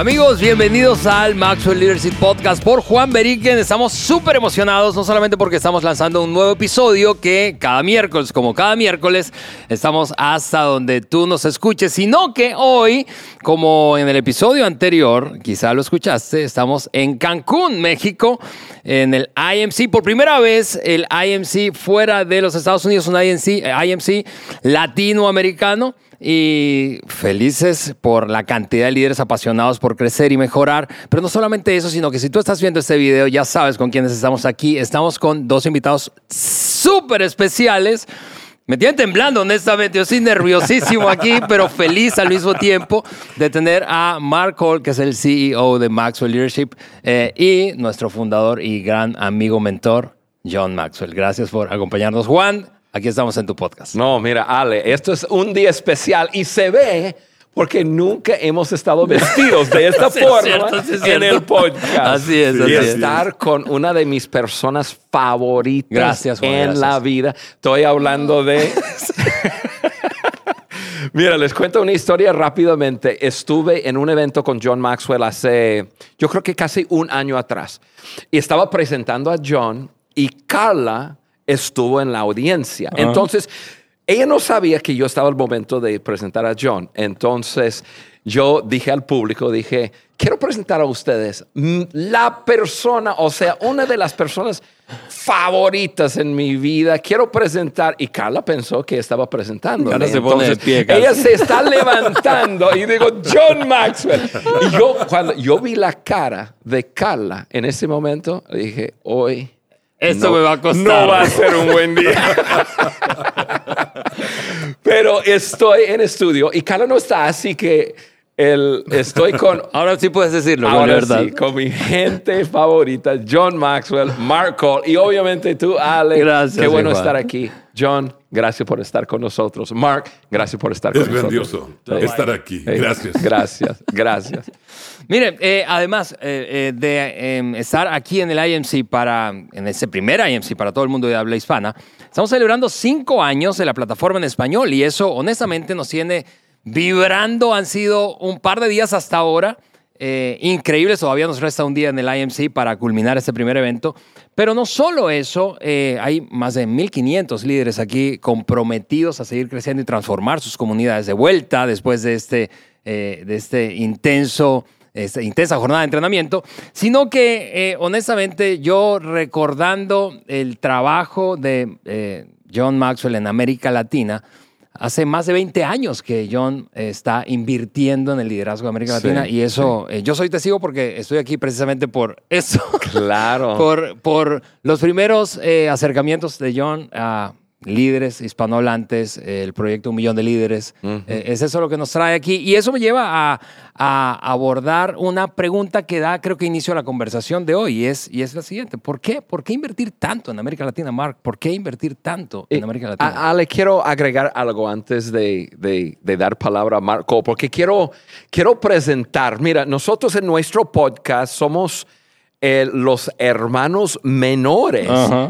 Amigos, bienvenidos al Maxwell Leadership Podcast por Juan Beriken. Estamos súper emocionados, no solamente porque estamos lanzando un nuevo episodio que cada miércoles, como cada miércoles, estamos hasta donde tú nos escuches, sino que hoy, como en el episodio anterior, quizá lo escuchaste, estamos en Cancún, México, en el IMC. Por primera vez, el IMC fuera de los Estados Unidos, un IMC, IMC latinoamericano y felices por la cantidad de líderes apasionados por crecer y mejorar. Pero no solamente eso, sino que si tú estás viendo este video, ya sabes con quiénes estamos aquí. Estamos con dos invitados súper especiales. Me tienen temblando, honestamente. Yo estoy nerviosísimo aquí, pero feliz al mismo tiempo de tener a Mark Hall, que es el CEO de Maxwell Leadership, eh, y nuestro fundador y gran amigo mentor, John Maxwell. Gracias por acompañarnos, Juan. Aquí estamos en tu podcast. No, mira, Ale, esto es un día especial y se ve porque nunca hemos estado vestidos de esta Sí, es forma cierto, sí, es en el podcast. Así es, y así es. estar con una de mis personas favoritas Gracias, Juan, en gracias. la vida. Estoy hablando de... Mira, les cuento una historia rápidamente. Estuve en un evento con John Maxwell hace, yo creo que casi un año atrás. Y estaba presentando a John y Carla estuvo en la audiencia. Entonces, ella no sabía que yo estaba al momento de presentar a John. Entonces, yo dije al público, dije, quiero presentar a ustedes mm, la persona, o sea, una de las personas favoritas en mi vida. Quiero presentar. Y Carla pensó que estaba presentando. Carla se pone de pie ella se está levantando y digo, John Maxwell. Y yo, cuando yo vi la cara de Carla en ese momento, dije, hoy. Esto no- me va a costar. No va a ser un buen día. Pero estoy en estudio y Carla no está, así que el, estoy con. Ahora sí puedes decirlo, con Ahora verdad. sí, con mi gente favorita, John Maxwell, Mark Cole y obviamente tú, Ale. Gracias, Qué bueno Juan. estar aquí. John, gracias por estar con nosotros. Mark, gracias por estar Es con nosotros. grandioso estar aquí. Eh, Gracias. Gracias, gracias. Mire, eh, además eh, eh, de eh, estar aquí en el IMC para, en ese primer IMC para todo el mundo de habla hispana, estamos celebrando cinco años de la plataforma en español y eso honestamente nos tiene vibrando. Han sido un par de días hasta ahora. Eh, increíbles, todavía nos resta un día en el IMC para culminar este primer evento. Pero no solo eso, eh, hay más de 1.500 líderes aquí comprometidos a seguir creciendo y transformar sus comunidades de vuelta después de este, eh, de este intenso, esta intensa jornada de entrenamiento, sino que eh, honestamente yo recordando el trabajo de eh, John Maxwell en América Latina, Hace más de 20 años que John está invirtiendo en el liderazgo de América Sí, Latina y eso, eh, yo soy testigo porque estoy aquí precisamente por eso. Claro. por, por los primeros eh, acercamientos de John a líderes hispanohablantes, el proyecto Un Millón de Líderes. Eh, es eso lo que nos trae aquí. Y eso me lleva a, a abordar una pregunta que da, creo que inicio a la conversación de hoy, y es, y es la siguiente. ¿Por qué? ¿Por qué invertir tanto en América Latina, Mark? ¿Por qué invertir tanto en Eh, América Latina? a- Ale, quiero agregar algo antes de, de- de dar palabra a Marco, porque quiero, quiero presentar, mira, nosotros en nuestro podcast somos eh, los hermanos menores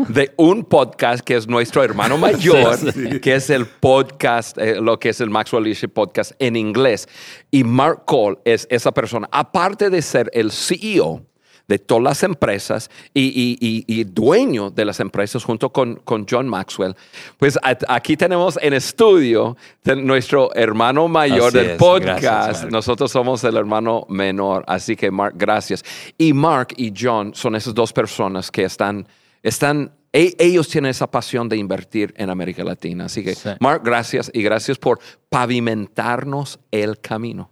de un podcast que es nuestro hermano mayor, que es el podcast, eh, lo que es el Maxwell Leadership Podcast en inglés. Y Mark Cole es esa persona, aparte de ser el CEO de todas las empresas y, y- y- y dueño de las empresas junto con, con John Maxwell. Pues aquí tenemos en estudio nuestro hermano mayor Así del es. podcast. Gracias. Nosotros somos el hermano menor. Así que Mark, gracias. Y Mark y John son esas dos personas que están, están e- ellos tienen esa pasión de invertir en América Latina. Así que, Sí. Mark, gracias y gracias por pavimentarnos el camino.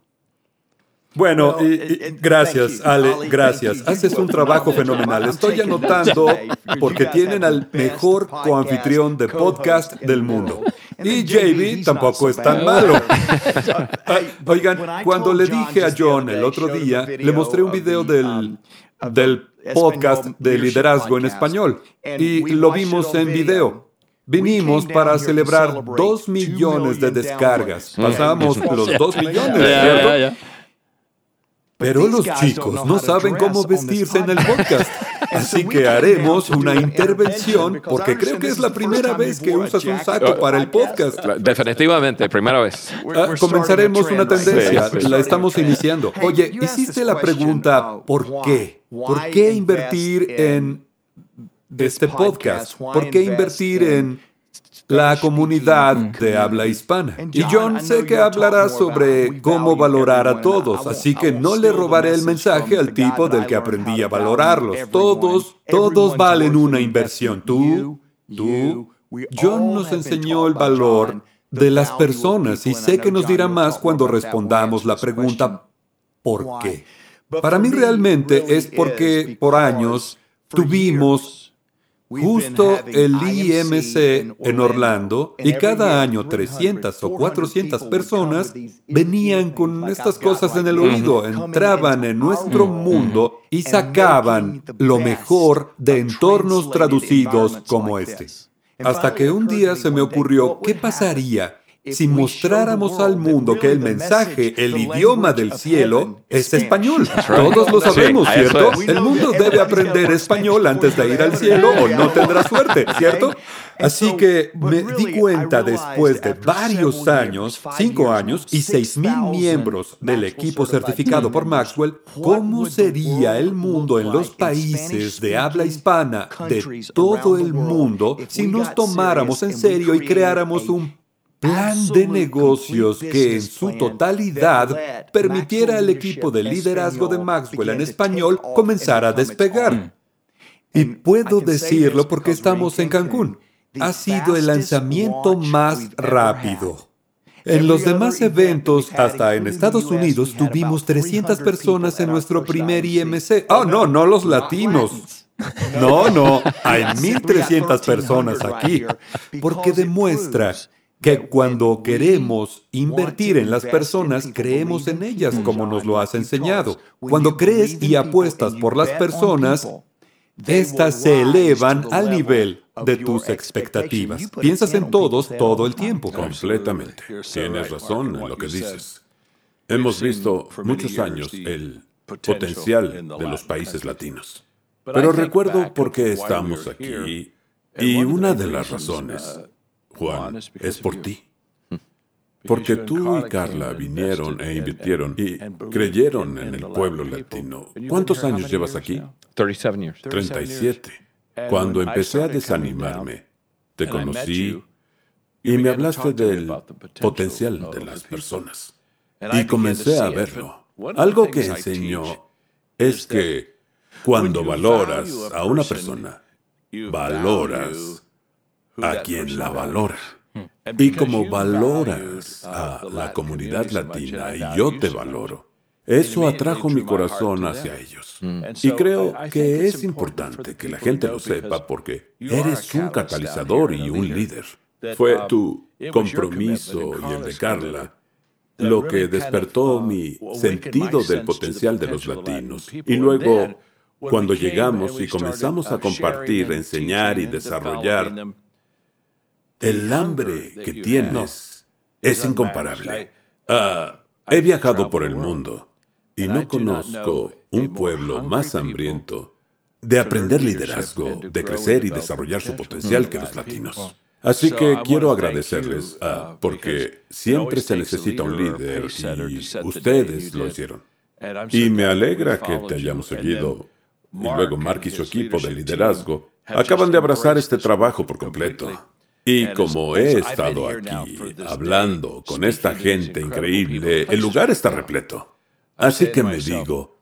Bueno, Well, y- gracias, thank you, Ale, Ollie, gracias. thank you. Haces un trabajo fenomenal. job. Estoy anotando porque tienen al mejor coanfitrión de podcast del mundo. Y JB, tampoco es tan malo. Hey, Oigan, cuando le dije a John el otro día, le mostré un video del, um, del podcast de liderazgo en español y lo vimos en video. Vinimos para celebrar dos millones de descargas. Pasamos los dos millones, Ya, ¿cierto? Pero los chicos don't know no how to saben dress cómo vestirse en el podcast. Así que haremos una intervención porque creo que es la primera vez que usas un saco para el podcast. Definitivamente, primera vez. Ah, comenzaremos una tendencia, Sí, sí. la estamos iniciando. Oye, hiciste la pregunta ¿por qué? ¿Por qué invertir en este podcast? ¿Por qué invertir en la comunidad de habla hispana? Y John sé que hablará sobre cómo valorar a todos, así que no le robaré el mensaje al tipo del que aprendí a valorarlos. Todos, todos valen una inversión. Tú, tú. John nos enseñó el valor de las personas y sé que nos dirá más cuando respondamos la pregunta ¿por qué? Para mí realmente es porque por años tuvimos justo el IMC en Orlando y cada año 300 o 400 personas venían con estas cosas en el oído, entraban en nuestro mundo y sacaban lo mejor de entornos traducidos como este. Hasta que un día se me ocurrió, ¿qué pasaría si mostráramos al mundo que el mensaje, el idioma del cielo, es español? Todos lo sabemos, ¿cierto? El mundo debe aprender español antes de ir al cielo o no tendrá suerte, ¿cierto? Así que me di cuenta después de varios años, cinco años y seis mil miembros del equipo certificado por Maxwell, cómo sería el mundo en los países de habla hispana de todo el mundo si nos tomáramos en serio y creáramos un plan de negocios que en su totalidad permitiera al equipo de liderazgo de Maxwell en español comenzar a despegar. Y puedo decirlo porque estamos en Cancún. Ha sido el lanzamiento más rápido. En los demás eventos, hasta en Estados Unidos, tuvimos 300 personas en nuestro primer IMC. Oh, no, no los latinos. No, no, hay 1.300 personas aquí, porque demuestra que cuando queremos invertir en las personas, creemos en ellas como nos lo has enseñado. Cuando crees y apuestas por las personas, estas se elevan al nivel de tus expectativas. Piensas en todos todo el tiempo. Completamente. Tienes razón en lo que dices. Hemos visto muchos años el potencial de los países latinos. Pero recuerdo por qué estamos aquí y una de las razones, Juan, es por ti. Porque tú y Carla vinieron e invirtieron y creyeron en el pueblo latino. ¿Cuántos años llevas aquí? 37 years. 37. Cuando empecé a desanimarme, te conocí y me hablaste del potencial de las personas. Y comencé a verlo. Algo que enseñó es que cuando valoras a una persona, valoras a quien la valora. Y como valoras a la comunidad latina y yo te valoro, eso atrajo mi corazón hacia ellos. Y creo que es importante que la gente lo sepa porque eres un catalizador y un líder. Fue tu compromiso y el de Carla lo que despertó mi sentido del potencial de los latinos. Y luego, cuando llegamos y comenzamos a compartir, enseñar y desarrollar, el hambre que tienes es incomparable. Ah, he viajado por el mundo y no conozco un pueblo más hambriento de aprender liderazgo, de crecer y desarrollar su potencial que los latinos. Así que quiero agradecerles ah, porque siempre se necesita un líder y ustedes lo hicieron. Y me alegra que te hayamos seguido. Y luego Mark y su equipo de liderazgo acaban de abrazar este trabajo por completo. Y como he estado aquí hablando con esta gente increíble, el lugar está repleto. Así que me digo,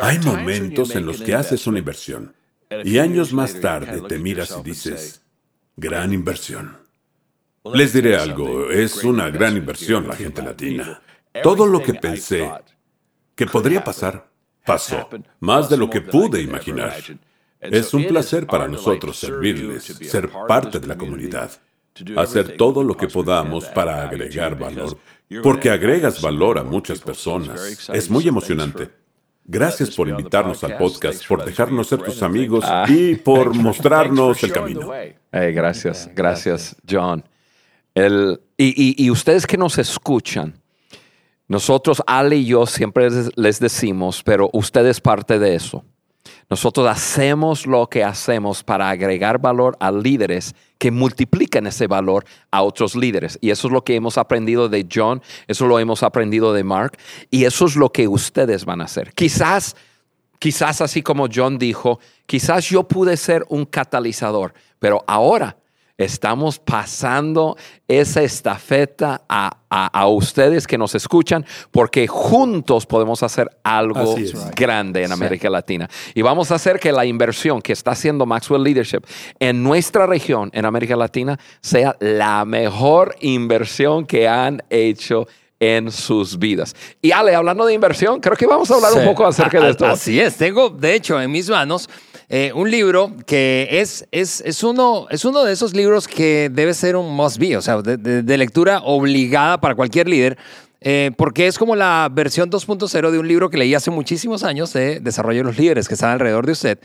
hay momentos en los que haces una inversión y años más tarde te miras y dices, gran inversión. Les diré algo, es una gran inversión la gente latina. Todo lo que pensé que podría pasar, pasó, más de lo que pude imaginar. Es un placer para nosotros servirles, ser parte de la comunidad, hacer todo lo que podamos para agregar valor, porque agregas valor a muchas personas. Es muy emocionante. Gracias por invitarnos al podcast, por dejarnos ser tus amigos y por mostrarnos el camino. Hey, gracias, gracias, John. El- y, y- y ustedes que nos escuchan, nosotros, Ale y yo, siempre les- les decimos, pero usted es parte de eso. Nosotros hacemos lo que hacemos para agregar valor a líderes que multiplican ese valor a otros líderes. Y eso es lo que hemos aprendido de John, eso lo hemos aprendido de Mark, y eso es lo que ustedes van a hacer. Quizás, quizás así como John dijo, quizás yo pude ser un catalizador, pero ahora Estamos pasando esa estafeta a, ustedes que nos escuchan porque juntos podemos hacer algo grande en América Latina. Y vamos a hacer que la inversión que está haciendo Maxwell Leadership en nuestra región, en América Latina, sea la mejor inversión que han hecho en sus vidas. Y Ale, hablando de inversión, creo que vamos a hablar un poco acerca de esto. Así es, tengo de hecho en mis manos eh, un libro que es, es, es, uno, es uno de esos libros que debe ser un must be, o sea, de, lectura obligada para cualquier líder. Eh, porque es como la versión 2.0 de un libro que leí hace muchísimos años de Desarrollo de los Líderes, que están alrededor de usted.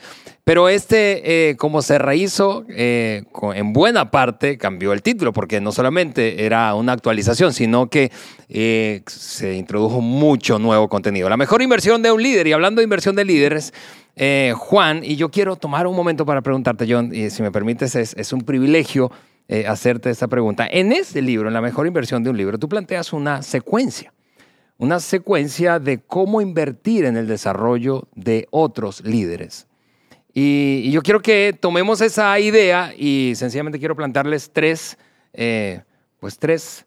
Pero este, eh, como se rehizo, en buena parte cambió el título, porque no solamente era una actualización, sino que se introdujo mucho nuevo contenido. La mejor inversión de un líder, y hablando de inversión de líderes, eh, Juan, y yo quiero tomar un momento para preguntarte, John, y si me permites, es, un privilegio eh, hacerte esta pregunta. En este libro, en la mejor inversión de un libro, tú planteas una secuencia, una secuencia de cómo invertir en el desarrollo de otros líderes. Y, yo quiero que tomemos esa idea y sencillamente quiero plantearles tres, eh, pues tres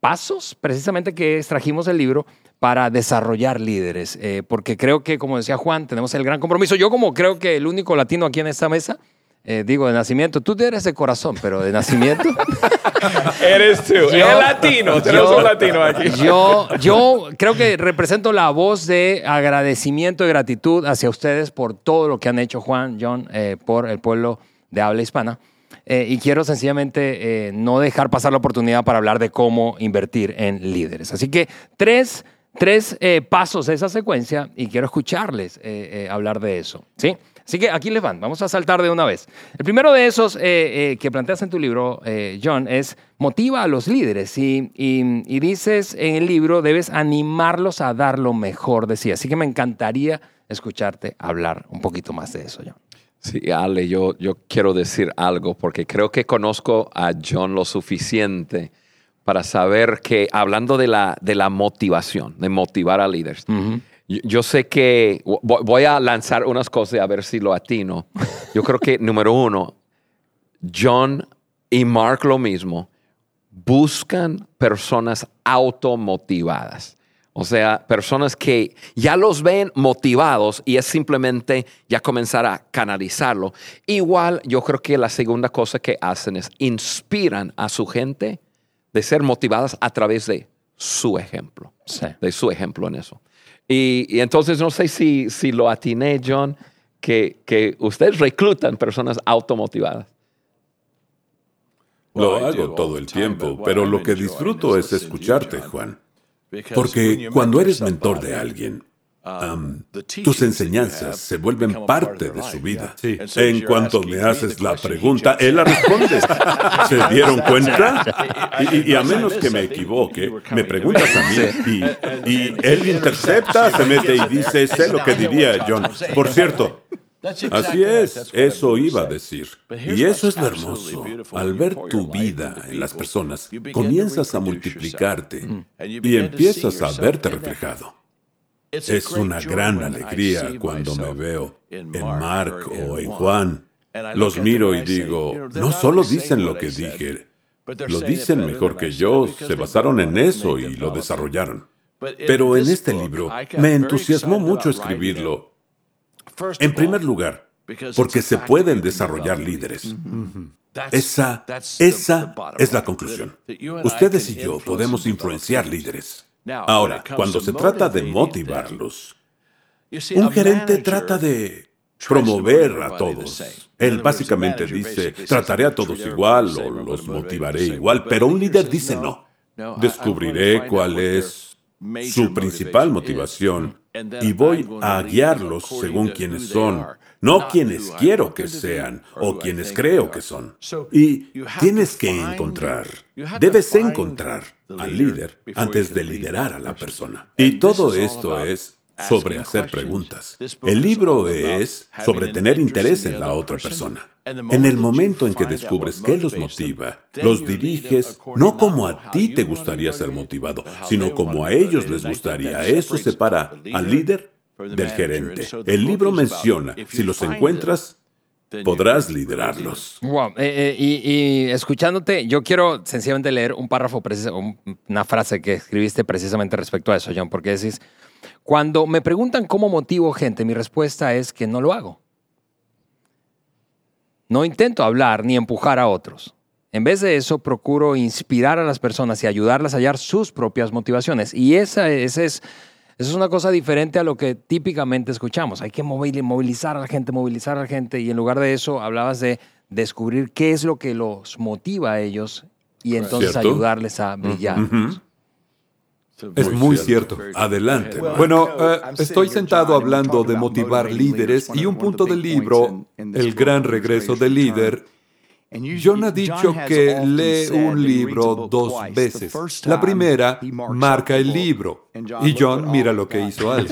pasos precisamente que extrajimos del libro para desarrollar líderes. Eh, porque creo que, como decía Juan, tenemos el gran compromiso. Yo como creo que el único latino aquí en esta mesa, eh, digo, de nacimiento, tú eres de corazón, pero de nacimiento... eres tú, el latino, tenemos un latino aquí. Yo, yo creo que represento la voz de agradecimiento y gratitud hacia ustedes por todo lo que han hecho, Juan, John, eh, por el pueblo de habla hispana. Y quiero sencillamente no dejar pasar la oportunidad para hablar de cómo invertir en líderes. Así que tres tres eh, pasos de esa secuencia y quiero escucharles eh, eh, hablar de eso. ¿sí? Así que aquí les van, vamos a saltar de una vez. El primero de esos que planteas en tu libro, John, es motiva a los líderes y, y, dices en el libro, debes animarlos a dar lo mejor de sí. Así que me encantaría escucharte hablar un poquito más de eso, John. Sí, Ale, yo, yo quiero decir algo porque creo que conozco a John lo suficiente para saber que, hablando de la, de la motivación, de motivar a líderes, yo, sé que voy a lanzar unas cosas a ver si lo atino. Yo creo que, número uno, John y Mark lo mismo, buscan personas automotivadas. O sea, personas que ya los ven motivados y es simplemente ya comenzar a canalizarlo. Igual yo creo que la segunda cosa que hacen es inspiran a su gente de ser motivadas a través de su ejemplo, de su ejemplo en eso. Y, entonces no sé si, si lo atiné, John, que, que ustedes reclutan personas automotivadas. Lo hago todo el tiempo, pero lo que disfruto es escucharte, Juan. Porque cuando eres mentor de alguien, tus enseñanzas se vuelven parte de su vida. En cuanto me haces la pregunta, él la responde. ¿Se dieron cuenta? Y, a menos que me equivoque, me preguntas a mí y, él intercepta, se mete y dice, sé lo que diría John. Por cierto, Así es, eso iba a decir. Y eso es lo hermoso. Al ver tu vida en las personas, comienzas a multiplicarte y empiezas a verte reflejado. Es una gran alegría cuando me veo en Mark o en Juan. Los miro y digo, no solo dicen lo que dije, lo dicen mejor que yo, se basaron en eso y lo desarrollaron. Pero en este libro me entusiasmó mucho escribirlo. En primer lugar, porque se pueden desarrollar líderes. Esa, esa es la conclusión. Ustedes y yo podemos influenciar líderes. Ahora, cuando se trata de motivarlos, un gerente trata de promover a todos. Él básicamente dice, trataré a todos igual o los motivaré igual, pero un líder dice no. Descubriré cuál es su principal motivación y voy a guiarlos según quienes son, no quienes quiero que sean o quienes creo que son. Y tienes que encontrar, debes encontrar al líder antes de liderar a la persona. Y todo esto es sobre hacer preguntas. El libro es sobre tener interés en la otra persona. En el momento en que descubres qué los motiva, los diriges no como a ti te gustaría ser motivado, sino como a ellos les gustaría. Eso separa al líder del gerente. El libro menciona, si los encuentras, podrás liderarlos. Wow. Eh, eh, y, y escuchándote, yo quiero sencillamente leer un párrafo, preciso, una frase que escribiste precisamente respecto a eso, John, porque decís, cuando me preguntan cómo motivo gente, mi respuesta es que no lo hago. No intento hablar ni empujar a otros. En vez de eso, procuro inspirar a las personas y ayudarlas a hallar sus propias motivaciones. Y esa, esa es, esa es una cosa diferente a lo que típicamente escuchamos. Hay que movil- movilizar a la gente, movilizar a la gente. Y en lugar de eso, hablabas de descubrir qué es lo que los motiva a ellos y entonces ¿Cierto? ayudarles a brillar. Es muy cierto. Adelante. Bueno, eh, estoy sentado hablando de motivar líderes y un punto del libro, El gran regreso del líder, John ha dicho que lee un libro dos veces. La primera marca el libro y John mira lo que hizo Ale.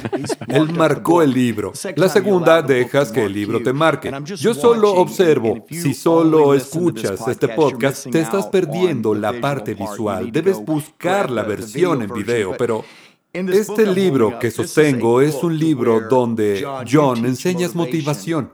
Él marcó el libro. La segunda dejas que el libro te marque. Yo solo observo. Si solo escuchas este podcast, te estás perdiendo la parte visual. Debes buscar la versión en video, pero... Este libro que sostengo es un libro donde John enseñas motivación.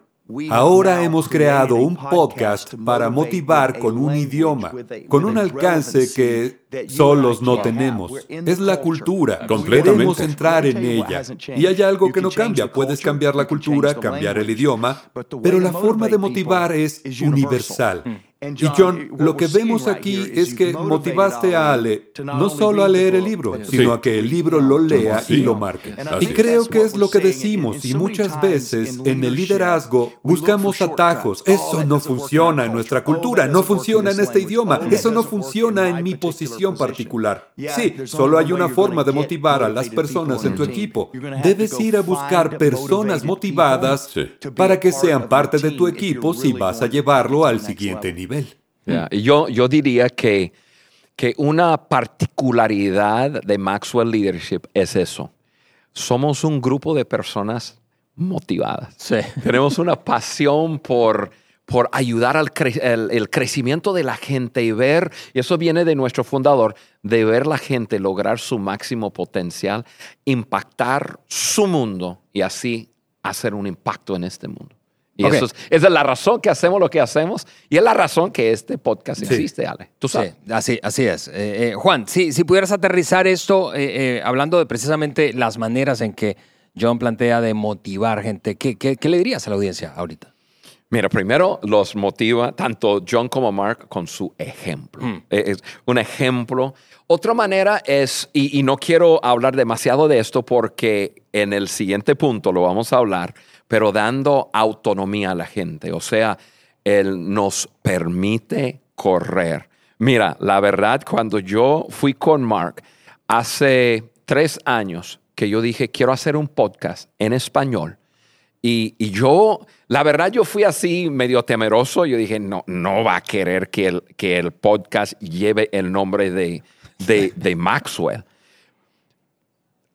Ahora hemos creado un podcast para motivar con un idioma, con un alcance que solos no tenemos. Es la cultura. Completamente. Queremos entrar en ella. Y hay algo que no cambia. Puedes cambiar la cultura, cambiar el idioma, pero la forma de motivar es universal. Y John, lo que vemos aquí es que motivaste a Ale no solo a leer el libro, sino a que el libro lo lea y lo marque. Y creo que es lo que decimos y muchas veces en el liderazgo buscamos atajos. Eso no funciona en nuestra cultura, no funciona en este idioma, eso no funciona en mi posición particular. Sí, solo hay una forma de motivar a las personas en tu equipo. Debes ir a buscar personas motivadas para que sean parte de tu equipo si vas a llevarlo al siguiente nivel. Y Yo, yo diría que, que una particularidad de Maxwell Leadership es eso. Somos un grupo de personas motivadas. Sí. Tenemos una pasión por, por ayudar al cre- el, el crecimiento de la gente y ver, y eso viene de nuestro fundador, de ver la gente lograr su máximo potencial, impactar su mundo y así hacer un impacto en este mundo. Y Ok. eso es, esa es la razón que hacemos lo que hacemos y es la razón que este podcast existe, Ale. Tú sabes. Sí, así, así es. Eh, eh, Juan, si, si pudieras aterrizar esto, eh, hablando de precisamente las maneras en que John plantea de motivar gente, ¿qué, qué, qué le dirías a la audiencia ahorita? Mira, primero los motiva tanto John como Mark con su ejemplo. Eh, Es un ejemplo. Otra manera es, y, y no quiero hablar demasiado de esto porque en el siguiente punto lo vamos a hablar, pero dando autonomía a la gente. O sea, Él nos permite correr. Mira, la verdad, cuando yo fui con Mark hace tres años que yo dije, quiero hacer un podcast en español. Y, yo, la verdad, yo fui así medio temeroso. Yo dije, no, no va a querer que el, que el podcast lleve el nombre de, de Maxwell.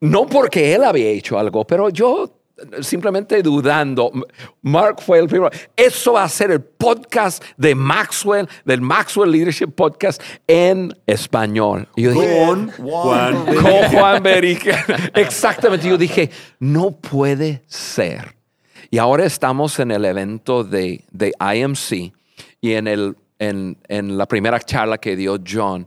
No porque él había hecho algo, pero yo simplemente dudando. Mark fue el primero. Eso va a ser el podcast de Maxwell, del Maxwell Leadership Podcast en español. Y yo dije, Con Juan con Juan Berique. Exactamente. Yo dije, no puede ser. Y ahora estamos en el evento de, de IMC y en, el, en, en la primera charla que dio John,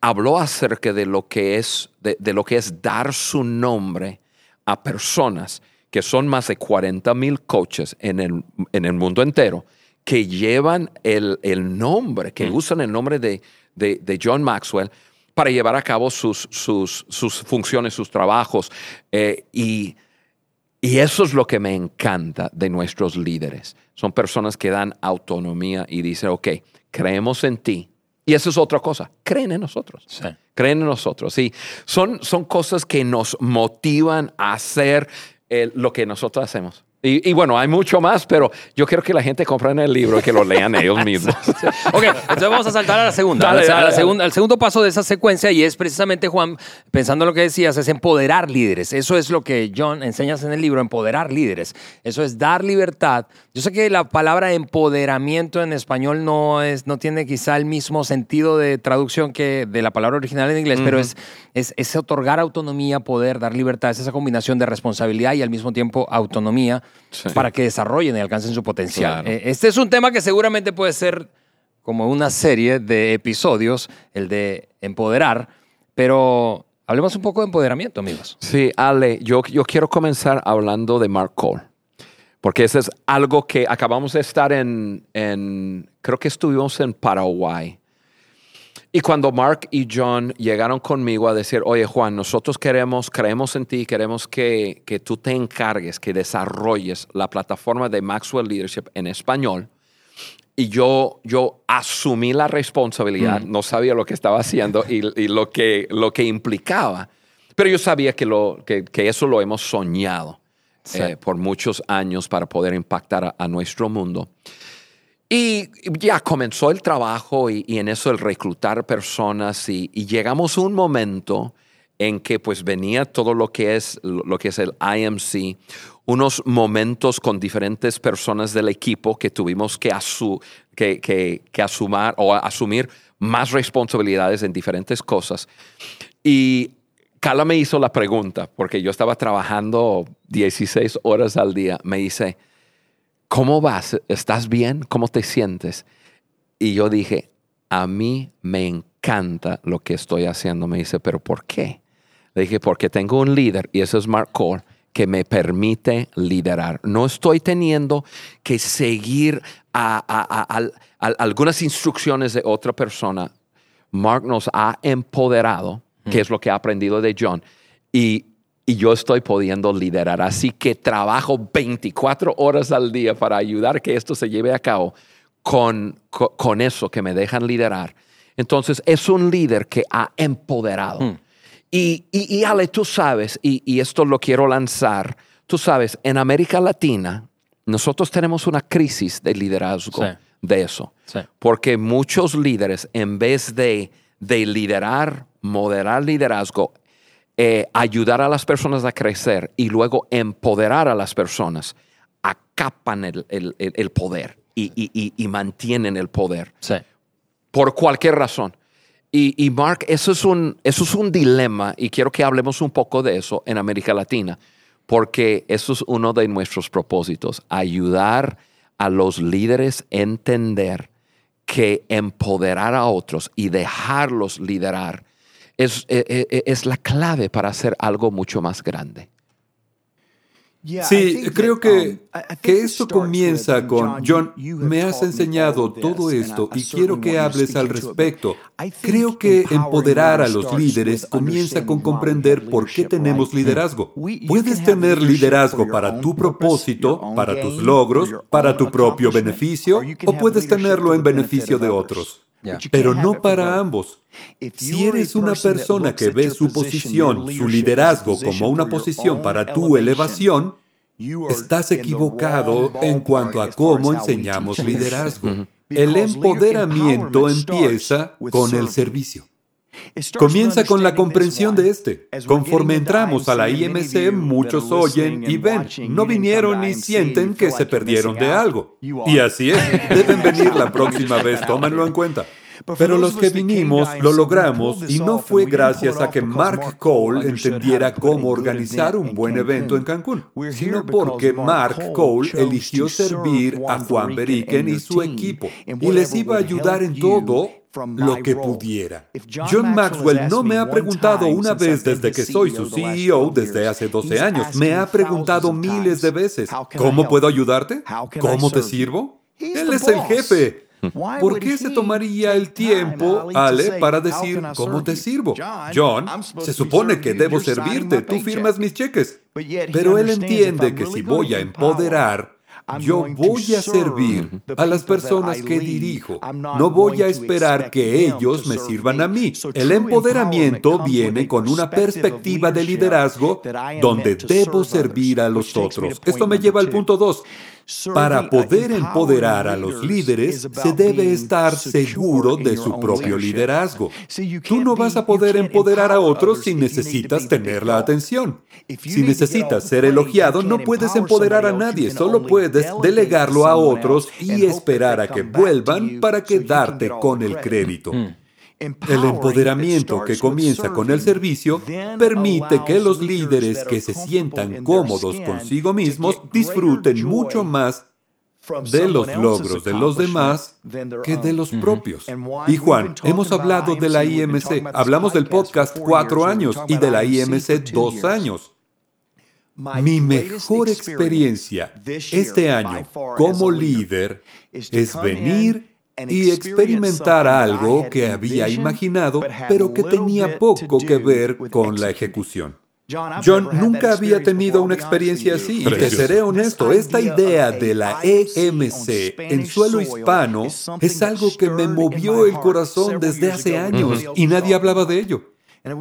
habló acerca de lo que es, de, de lo que es dar su nombre a personas que son más de 40 mil coaches en el, en el mundo entero que llevan el, el nombre, que usan el nombre de, de, de John Maxwell para llevar a cabo sus, sus, sus funciones, sus trabajos. eh, y, y eso es lo que me encanta de nuestros líderes. Son personas que dan autonomía y dicen, ok, creemos en ti. Y eso es otra cosa, creen en nosotros. Sí. Creen en nosotros. Sí, son, son cosas que nos motivan a hacer lo que nosotros hacemos. Y, y bueno, hay mucho más, pero yo quiero que la gente compre el libro y que lo lean ellos mismos. Ok, entonces vamos a saltar a la segunda. Dale, a la- a la dale, segunda- al segundo paso de esa secuencia y es precisamente, Juan, pensando en lo que decías, es empoderar líderes. Eso es lo que John enseñas en el libro, empoderar líderes. Eso es dar libertad. Yo sé que la palabra empoderamiento en español no, es, no tiene quizá el mismo sentido de traducción que de la palabra original en inglés, pero es, es, es otorgar autonomía, poder, dar libertad. Es esa combinación de responsabilidad y al mismo tiempo autonomía Sí. para que desarrollen y alcancen su potencial. Claro. Eh, Este es un tema que seguramente puede ser como una serie de episodios, el de empoderar, pero hablemos un poco de empoderamiento, amigos. Sí, Ale, yo, yo quiero comenzar hablando de Mark Cole, porque eso es algo que acabamos de estar en, en, creo que estuvimos en Paraguay. Y cuando Mark y John llegaron conmigo a decir, oye Juan, nosotros queremos, creemos en ti, queremos que, que tú te encargues, que desarrolles la plataforma de Maxwell Leadership en español. Y yo, yo asumí la responsabilidad, no sabía lo que estaba haciendo y, y lo, que, lo que implicaba, pero yo sabía que, lo, que, que eso lo hemos soñado Sí. eh, por muchos años para poder impactar a, a nuestro mundo. Y ya comenzó el trabajo y, en eso el reclutar personas y, llegamos a un momento en que pues venía todo lo que es lo que es el IMC, unos momentos con diferentes personas del equipo que tuvimos que, asu- que, que asumar o asumir más responsabilidades en diferentes cosas. Y Carla me hizo la pregunta, porque yo estaba trabajando 16 horas al día, me dice, ¿cómo vas? ¿Estás bien? ¿Cómo te sientes? Y yo dije, a mí me encanta lo que estoy haciendo. Me dice, ¿pero por qué? Le dije, porque tengo un líder, y eso es Mark Core, que me permite liderar. No estoy teniendo que seguir a, a- a- al- a- algunas instrucciones de otra persona. Mark nos ha empoderado, que es lo que ha aprendido de John, y, y yo estoy pudiendo liderar. Así que trabajo 24 horas al día para ayudar que esto se lleve a cabo con, co- con, eso que me dejan liderar. Entonces, es un líder que ha empoderado. Y, y, y, Ale, tú sabes, y, y esto lo quiero lanzar, tú sabes, en América Latina, nosotros tenemos una crisis de liderazgo Sí. de eso. Sí. Porque muchos líderes, en vez de, de liderar, moderar liderazgo, eh, ayudar a las personas a crecer y luego empoderar a las personas, acapan el, el- el- el poder y, y- y- y mantienen el poder Sí. por cualquier razón. Y, y Mark, eso es, un, eso es un dilema y quiero que hablemos un poco de eso en América Latina, porque eso es uno de nuestros propósitos, ayudar a los líderes a entender que empoderar a otros y dejarlos liderar es, eh, eh, es la clave para hacer algo mucho más grande. Sí, creo que, que esto comienza con, John, me has enseñado todo esto y quiero que hables al respecto. Creo que empoderar a los líderes comienza con comprender por qué tenemos liderazgo. Puedes tener liderazgo para tu propósito, para tus logros, para tu propio beneficio, o puedes tenerlo en beneficio de otros. Pero no para ambos. Si eres una persona que ve su posición, su liderazgo como una posición para tu elevación, estás equivocado en cuanto a cómo enseñamos liderazgo. El empoderamiento empieza con el servicio. Comienza con la comprensión de este. Conforme entramos a la IMC, muchos oyen y ven. No vinieron y sienten que se perdieron de algo. Y así es. Deben venir la próxima vez, tómenlo en cuenta. Pero los que vinimos lo logramos y no fue gracias a que Mark Cole entendiera cómo organizar un buen evento en Cancún, sino porque Mark Cole eligió servir a Juan Beriken y su equipo y les iba a ayudar en todo lo que pudiera. John Maxwell no me ha preguntado una vez desde que soy su CEO desde hace 12 años. Me ha preguntado miles de veces, ¿cómo puedo ayudarte? ¿Cómo te sirvo? Él es el jefe. ¿Por qué se tomaría el tiempo, Ale, para decir cómo te sirvo? John, se supone que debo servirte, tú firmas mis cheques. Pero él entiende que si voy a empoderar, Yo voy a servir a las personas que dirijo. No voy a esperar que ellos me sirvan a mí. El empoderamiento viene con una perspectiva de liderazgo donde debo servir a los otros. Esto me lleva al punto dos. Para poder empoderar a los líderes, se debe estar seguro de su propio liderazgo. Tú no vas a poder empoderar a otros si necesitas tener la atención. Si necesitas ser elogiado, no puedes empoderar a nadie, solo puedes delegarlo a otros y esperar a que vuelvan para quedarte con el crédito. El empoderamiento que comienza con el servicio permite que los líderes que se sientan cómodos consigo mismos disfruten mucho más de los logros de los demás que de los propios. Y Juan, hemos hablado de la IMC, hablamos del podcast cuatro años y de la IMC dos años. Mi mejor experiencia este año como líder es venir y experimentar algo que había imaginado, pero que tenía poco que ver con la ejecución. John nunca había tenido una experiencia así, y te seré honesto, esta idea de la EMC en suelo hispano es algo que me movió el corazón desde hace años y nadie hablaba de ello.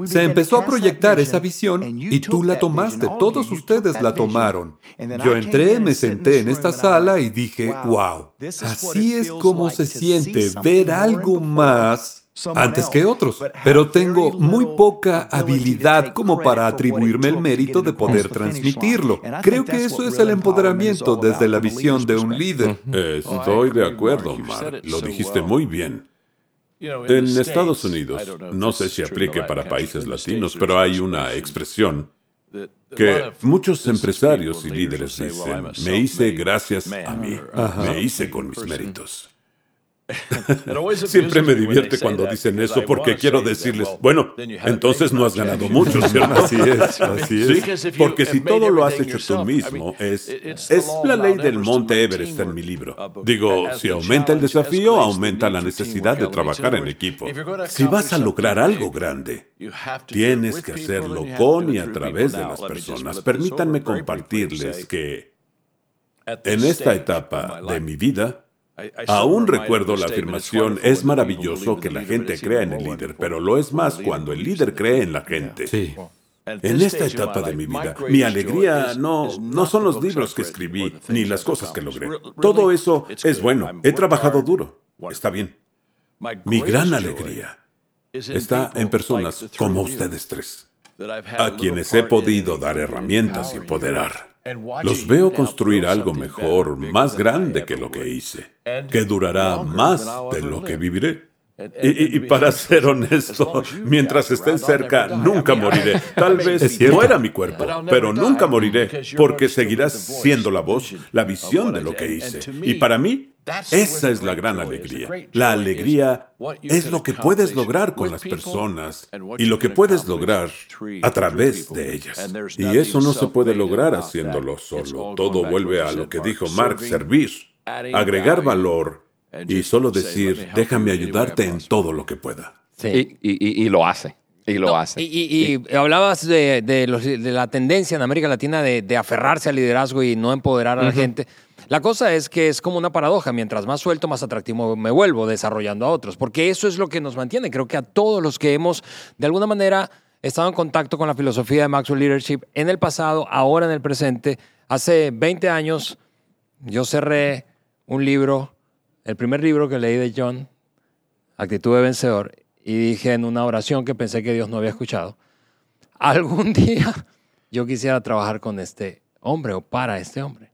Se empezó a proyectar esa visión y tú la tomaste, todos ustedes la tomaron. Yo entré, me senté en esta sala y dije, wow, así es como se siente ver algo más antes que otros, pero tengo muy poca habilidad como para atribuirme el mérito de poder transmitirlo. Creo que eso es el empoderamiento desde la visión de un líder. Estoy de acuerdo, Mark. Lo dijiste muy bien. En Estados Unidos, no sé si aplique para países latinos, pero hay una expresión que muchos empresarios y líderes dicen, me hice gracias a mí, me hice con mis méritos. Siempre me divierte cuando dicen eso porque quiero decirles, bueno, entonces no has ganado mucho, ¿cierto? Así es, así es. porque si todo lo has hecho tú mismo, es, es la ley del monte Everest en mi libro. Digo, si aumenta el desafío, aumenta la necesidad de trabajar en equipo. Si vas a lograr algo grande, tienes que hacerlo con y a través de las personas. Permítanme compartirles que en esta etapa de mi vida, Aún recuerdo la afirmación, es maravilloso que la gente crea en el líder, pero lo es más cuando el líder cree en la gente. Sí. En esta etapa de mi vida, mi alegría no, no son los libros que escribí, ni las cosas que logré. Todo eso es bueno. He trabajado duro. Está bien. Mi gran alegría está en personas como ustedes tres, a quienes he podido dar herramientas y empoderar. Los veo construir algo mejor, más grande que lo que hice, que durará más de lo que viviré. Y, para ser honesto, mientras estén cerca, nunca moriré. Tal vez muera mi cuerpo, pero nunca moriré, porque seguirás siendo la voz, la visión de lo que hice. Y para mí, esa es la gran alegría. La alegría es lo que puedes lograr con las personas y lo que puedes lograr a través de ellas. Y eso no se puede lograr haciéndolo solo. Todo vuelve a lo que dijo Mark, servir, agregar valor y solo decir, déjame ayudarte en todo lo que pueda. Sí. Y, lo hace. Y lo hace. Y, hablabas de, la tendencia en América Latina de, aferrarse al liderazgo y no empoderar a la gente. La cosa es que es como una paradoja. Mientras más suelto, más atractivo me vuelvo desarrollando a otros. Porque eso es lo que nos mantiene. Creo que a todos los que hemos, de alguna manera, estado en contacto con la filosofía de Maxwell Leadership en el pasado, ahora en el presente. Hace 20 años yo cerré un libro el primer libro que leí de John, Actitud de Vencedor, y dije en una oración que pensé que Dios no había escuchado, algún día yo quisiera trabajar con este hombre o para este hombre.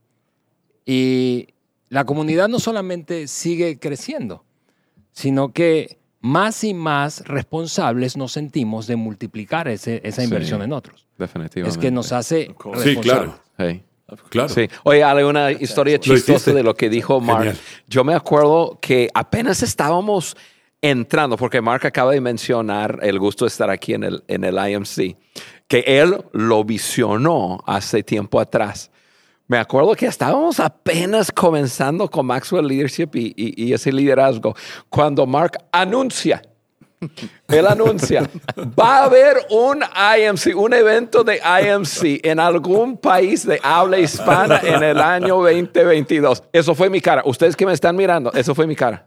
Y la comunidad no solamente sigue creciendo, sino que más y más responsables nos sentimos de multiplicar esa inversión en otros. Definitivamente. Es que nos hace Sí, claro. Claro. Sí. Oye, hay una historia chistosa de lo que dijo Mark. Yo me acuerdo que apenas estábamos entrando, porque Mark acaba de mencionar el gusto de estar aquí en el, en el IMC, que él lo visionó hace tiempo atrás. Me acuerdo que estábamos apenas comenzando con Maxwell Leadership y, y ese liderazgo, cuando Mark anuncia Él anuncia, va a haber un IMC, un evento de IMC en algún país de habla hispana en el año 2022. Eso fue mi cara. Ustedes que me están mirando, eso fue mi cara.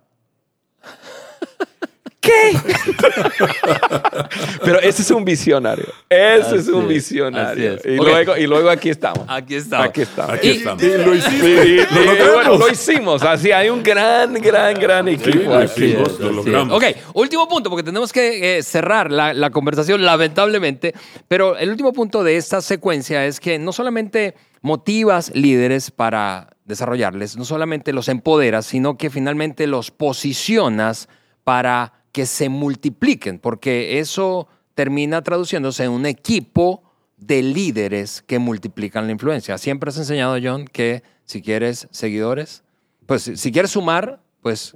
¿Qué? Pero ese es un visionario. Ese es un visionario. es. Y, luego, y luego aquí estamos. Aquí estamos. Aquí estamos. Aquí estamos. Y lo lo bueno, lo hicimos. Así hay un gran, gran, gran equipo lo. Así lo es. logramos. Ok, último punto, porque tenemos que eh, cerrar la, la conversación, lamentablemente. Pero el último punto de esta secuencia es que no solamente motivas líderes para desarrollarles, no solamente los empoderas, sino que finalmente los posicionas para que se multipliquen, porque eso termina traduciéndose en un equipo de líderes que multiplican la influencia. Siempre has enseñado, John, que si quieres seguidores, pues si quieres sumar, pues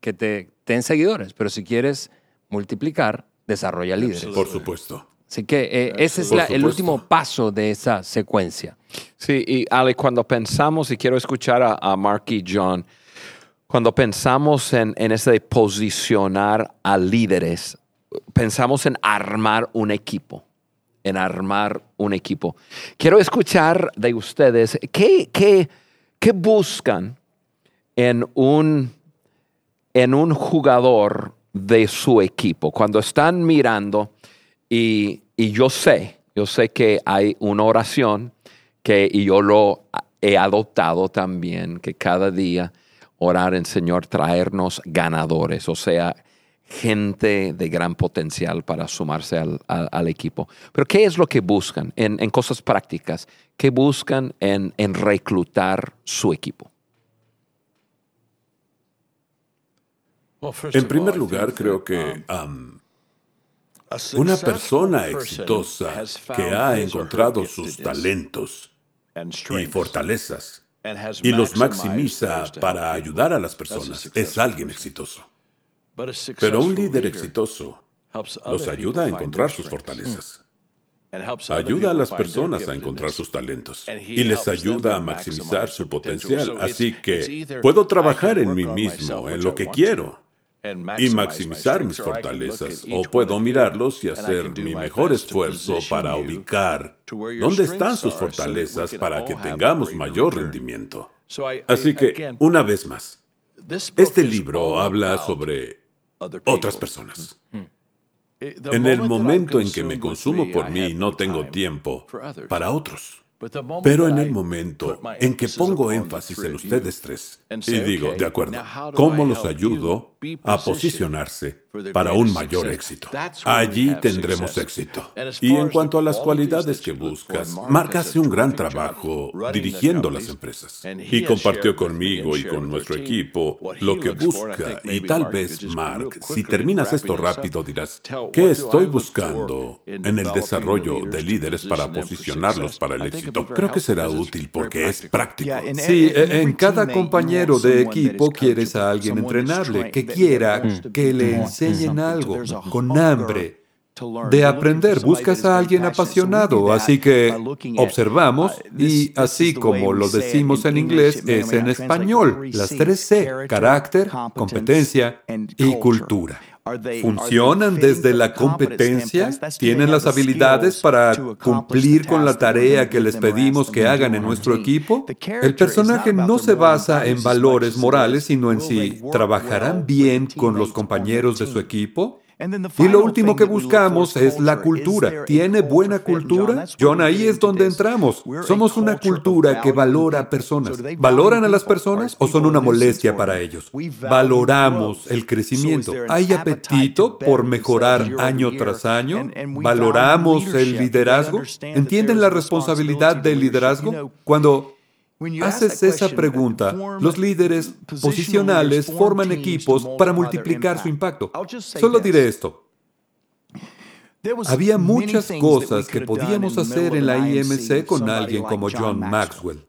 que te den seguidores, pero si quieres multiplicar, desarrolla líderes. Por supuesto. Así que eh, ese es la- el último paso de esa secuencia. Sí, y Ale, cuando pensamos, y quiero escuchar a, a Mark y John, cuando pensamos en, en ese de posicionar a líderes, pensamos en armar un equipo, en armar un equipo. Quiero escuchar de ustedes, ¿qué, qué, qué buscan en un, en un jugador de su equipo? Cuando están mirando, y, y yo sé, yo sé que hay una oración que y yo lo he adoptado también, que cada día orar en Señor, traernos ganadores, o sea, gente de gran potencial para sumarse al, al- al equipo. Pero ¿qué es lo que buscan en, en cosas prácticas? ¿Qué buscan en, en reclutar su equipo? En primer lugar, creo que am, una persona exitosa que ha encontrado sus talentos y fortalezas y los maximiza para ayudar a las personas. Es alguien exitoso. Pero un líder exitoso los ayuda a encontrar sus fortalezas. Ayuda a las personas a encontrar sus talentos. Y les ayuda a maximizar su potencial. Así que puedo trabajar en mí mismo, en lo que quiero, y maximizar mis fortalezas, o puedo mirarlos y hacer mi mejor esfuerzo para ubicar dónde están sus fortalezas para que tengamos mayor rendimiento. Así que, una vez más, este libro habla sobre otras personas. En el momento en que me consumo por mí, no tengo tiempo para otros. Pero en el momento en que pongo énfasis en ustedes tres y digo, de acuerdo, ¿cómo los ayudo a posicionarse para un mayor éxito? Allí tendremos éxito. Y en cuanto a las cualidades que buscas, Mark hace un gran trabajo dirigiendo las empresas. Y compartió conmigo y con nuestro equipo lo que busca. Y tal vez, Mark, si terminas esto rápido, dirás, ¿qué estoy buscando en el desarrollo de líderes para posicionarlos para el éxito? Creo que será útil porque es práctico. Sí, en cada compañero de equipo quieres a alguien entrenable que quiera que le enseñen algo, con hambre de aprender. Buscas a alguien apasionado, así que observamos y así como lo decimos en inglés es en español. Las tres C, carácter, competencia y cultura. ¿Funcionan desde la competencia? ¿Tienen las habilidades para cumplir con la tarea que les pedimos que hagan en nuestro equipo? El personaje no se basa en valores morales, sino en si trabajarán bien con los compañeros de su equipo. Y lo último que buscamos es la cultura. ¿Tiene buena cultura? John, ahí es donde entramos. Somos una cultura que valora a personas. ¿Valoran a las personas o son una molestia para ellos? Valoramos el crecimiento. ¿Hay apetito por mejorar año tras año? ¿Valoramos el liderazgo? ¿Entienden la responsabilidad del liderazgo? Cuando Haces esa pregunta. Los líderes posicionales forman equipos para multiplicar su impacto. Solo diré esto. Había muchas cosas que podíamos hacer en la IMC con alguien como John Maxwell.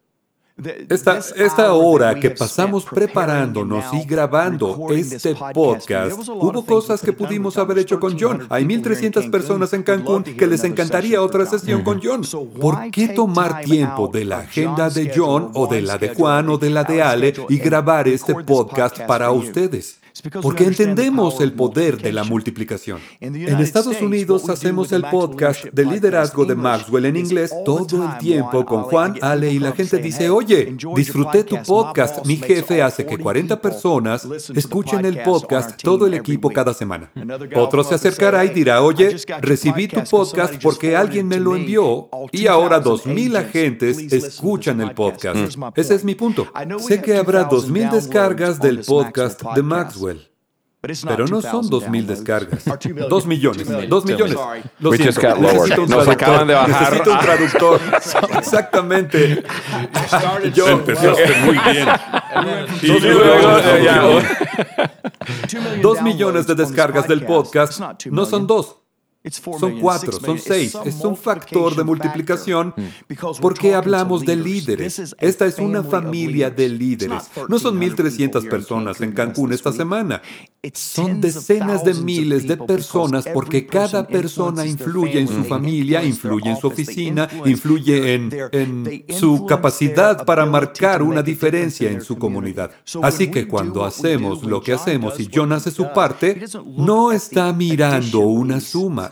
Esta, esta hora que pasamos preparándonos y grabando este podcast, hubo cosas que pudimos haber hecho con John. Hay 1.300 personas en Cancún que les encantaría otra sesión con John. ¿Por qué tomar tiempo de la agenda de John o de la de Juan o de la de Ale y grabar este podcast para ustedes? Porque entendemos el poder de la multiplicación. En Estados Unidos hacemos el podcast de liderazgo de Maxwell en inglés todo el tiempo con Juan, Ale y la gente dice, oye, disfruté tu podcast. Mi jefe hace que 40 personas escuchen el podcast, todo el equipo cada semana. Otro se acercará y dirá, oye, recibí tu podcast porque alguien me lo envió y ahora 2.000 agentes escuchan el podcast. Ese es mi punto. Sé que habrá 2.000 descargas del podcast de Maxwell. Pero no son 2.000 descargas. 2 millones. 2 millones. Lo We just siento. Necesito un Nos acaban de bajar. Necesito un traductor. Exactamente. Yo, Empezaste muy bien. Y Dos luego, millones, ya, Dos millones de descargas del podcast no son dos. Son cuatro, son seis. Es un factor de multiplicación porque hablamos de líderes. Esta es una familia de líderes. No son 1.300 personas en Cancún esta semana. Son decenas de miles de personas porque cada persona influye en su familia, influye en su oficina, influye en, en su capacidad para marcar una diferencia en su comunidad. Así que cuando hacemos lo que hacemos y John hace su parte, no está mirando una suma.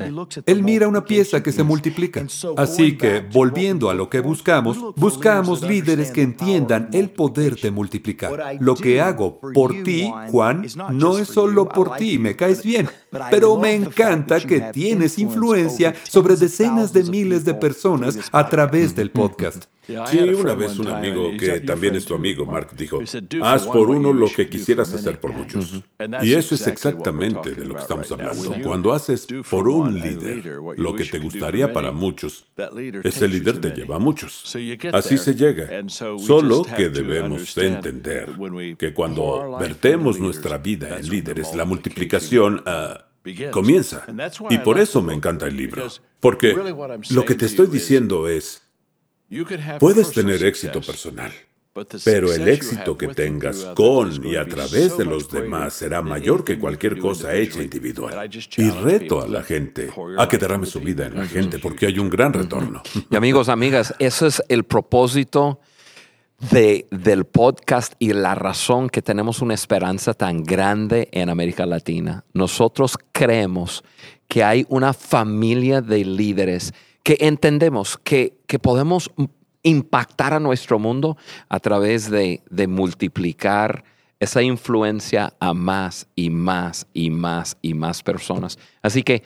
Él mira una pieza que se multiplica. Así que, volviendo a lo que buscamos, buscamos líderes que entiendan el poder de multiplicar. Lo que hago por ti, Juan, no es solo por ti, me caes bien, pero me encanta que tienes influencia sobre decenas de miles de personas a través del podcast. Sí, una vez un amigo que también es tu amigo, Mark, dijo, haz por uno lo que quisieras hacer por muchos. Y eso es exactamente de lo que estamos hablando. Cuando haces por un líder lo que te gustaría para muchos, ese líder te lleva a muchos. Así se llega. Solo que debemos entender que cuando vertemos nuestra vida en líderes, la multiplicación ah, comienza. Y por eso me encanta el libro. Porque lo que te estoy diciendo es, Puedes tener éxito personal, pero el éxito que tengas con y a través de los demás será mayor que cualquier cosa hecha individual. Y reto a la gente a que derrame su vida en la gente porque hay un gran retorno. Y amigos, amigas, ese es el propósito de, del podcast y la razón que tenemos una esperanza tan grande en América Latina. Nosotros creemos que hay una familia de líderes que entendemos que, que podemos impactar a nuestro mundo a través de, de multiplicar esa influencia a más y más y más y más personas. Así que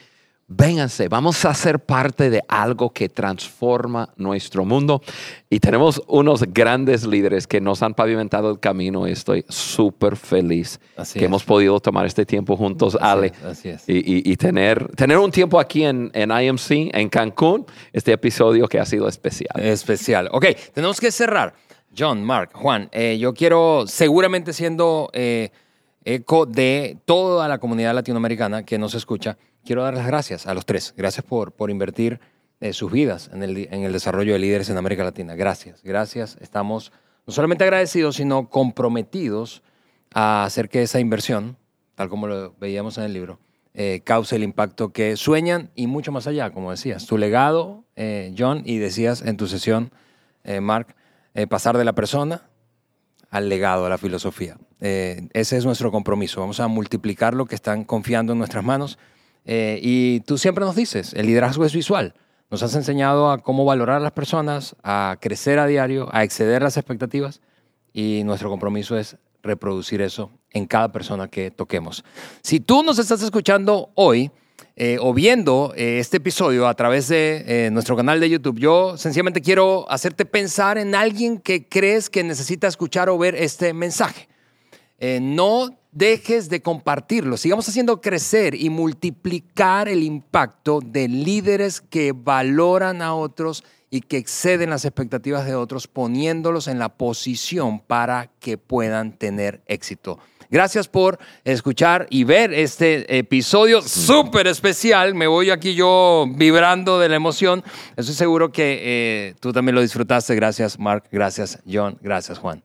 vénganse, vamos a ser parte de algo que transforma nuestro mundo. Y tenemos unos grandes líderes que nos han pavimentado el camino. y Estoy súper feliz Así que es. hemos podido tomar este tiempo juntos, Ale. es, así es. Y, y- y tener, tener un tiempo aquí en, en IMC, en Cancún, este episodio que ha sido especial. Especial. Ok, tenemos que cerrar. John, Mark, Juan, eh, yo quiero, seguramente siendo eh, eco de toda la comunidad latinoamericana que nos escucha, quiero dar las gracias a los tres. Gracias por, por invertir eh, sus vidas en el, en el desarrollo de líderes en América Latina. Gracias, gracias. Estamos no solamente agradecidos, sino comprometidos a hacer que esa inversión, tal como lo veíamos en el libro, eh, cause el impacto que sueñan y mucho más allá, como decías. Tu legado, eh, John, y decías en tu sesión, eh, Mark, pasar de la persona al legado, a la filosofía. Eh, ese es nuestro compromiso. Vamos a multiplicar lo que están confiando en nuestras manos. Eh, y tú siempre nos dices, el liderazgo es visual. Nos has enseñado a cómo valorar a las personas, a crecer a diario, a exceder las expectativas y nuestro compromiso es reproducir eso en cada persona que toquemos. Si tú nos estás escuchando hoy eh, o viendo este episodio a través de nuestro canal de YouTube, yo sencillamente quiero hacerte pensar en alguien que crees que necesita escuchar o ver este mensaje. Eh, no dejes de compartirlo. Sigamos haciendo crecer y multiplicar el impacto de líderes que valoran a otros y que exceden las expectativas de otros, poniéndolos en la posición para que puedan tener éxito. Gracias por escuchar y ver este episodio súper especial. Me voy aquí yo vibrando de la emoción. Estoy seguro que eh, tú también lo disfrutaste. Gracias, Mark. Gracias, John. Gracias, Juan.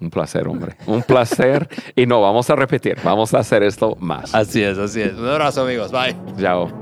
Un placer, hombre. Un placer. y no, vamos a repetir. Vamos a hacer esto más. Así es, así es. Un abrazo, amigos. Bye. Chao.